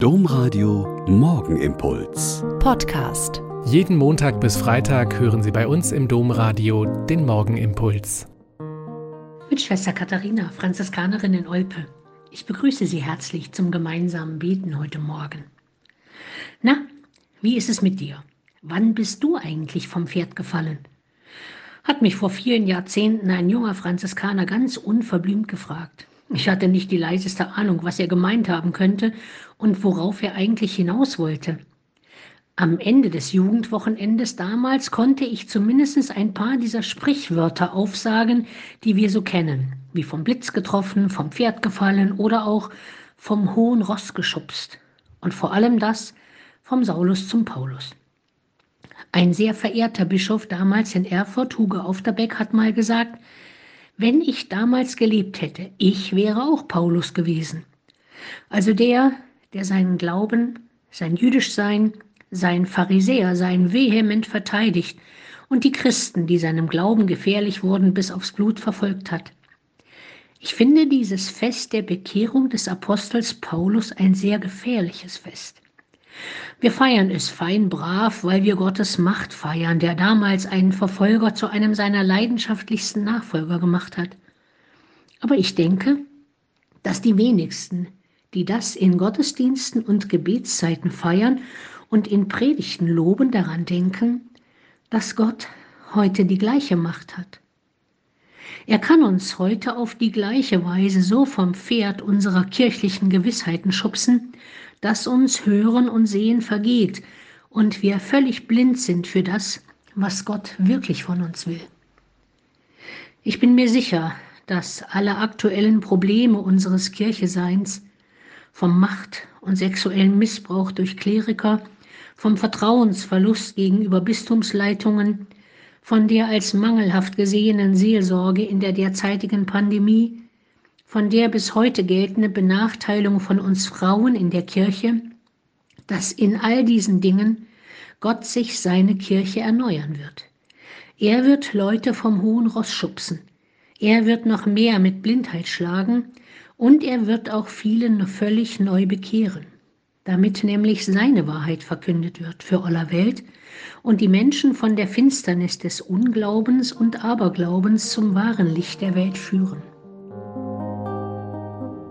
Domradio Morgenimpuls. Podcast. Jeden Montag bis Freitag hören Sie bei uns im Domradio den Morgenimpuls. Mit Schwester Katharina, Franziskanerin in Olpe. Ich begrüße Sie herzlich zum gemeinsamen Beten heute Morgen. Na, wie ist es mit dir? Wann bist du eigentlich vom Pferd gefallen? Hat mich vor vielen Jahrzehnten ein junger Franziskaner ganz unverblümt gefragt. Ich hatte nicht die leiseste Ahnung, was er gemeint haben könnte und worauf er eigentlich hinaus wollte. Am Ende des Jugendwochenendes damals konnte ich zumindest ein paar dieser Sprichwörter aufsagen, die wir so kennen, wie vom Blitz getroffen, vom Pferd gefallen oder auch vom hohen Ross geschubst. Und vor allem das vom Saulus zum Paulus. Ein sehr verehrter Bischof damals in Erfurt, Hugo Aufterbeck, hat mal gesagt, wenn ich damals gelebt hätte, ich wäre auch Paulus gewesen. Also der, der seinen Glauben, sein Jüdischsein, sein Pharisäer, sein vehement verteidigt und die Christen, die seinem Glauben gefährlich wurden, bis aufs Blut verfolgt hat. Ich finde dieses Fest der Bekehrung des Apostels Paulus ein sehr gefährliches Fest. Wir feiern es fein brav, weil wir Gottes Macht feiern, der damals einen Verfolger zu einem seiner leidenschaftlichsten Nachfolger gemacht hat. Aber ich denke, dass die wenigsten, die das in Gottesdiensten und Gebetszeiten feiern und in Predigten loben, daran denken, dass Gott heute die gleiche Macht hat. Er kann uns heute auf die gleiche Weise so vom Pferd unserer kirchlichen Gewissheiten schubsen, dass uns Hören und Sehen vergeht und wir völlig blind sind für das, was Gott wirklich von uns will. Ich bin mir sicher, dass alle aktuellen Probleme unseres Kircheseins vom Macht- und sexuellen Missbrauch durch Kleriker, vom Vertrauensverlust gegenüber Bistumsleitungen, von der als mangelhaft gesehenen Seelsorge in der derzeitigen Pandemie von der bis heute geltende Benachteiligung von uns Frauen in der Kirche, dass in all diesen Dingen Gott sich seine Kirche erneuern wird. Er wird Leute vom hohen Ross schubsen. Er wird noch mehr mit Blindheit schlagen und er wird auch vielen völlig neu bekehren, damit nämlich seine Wahrheit verkündet wird für aller Welt und die Menschen von der Finsternis des Unglaubens und Aberglaubens zum wahren Licht der Welt führen.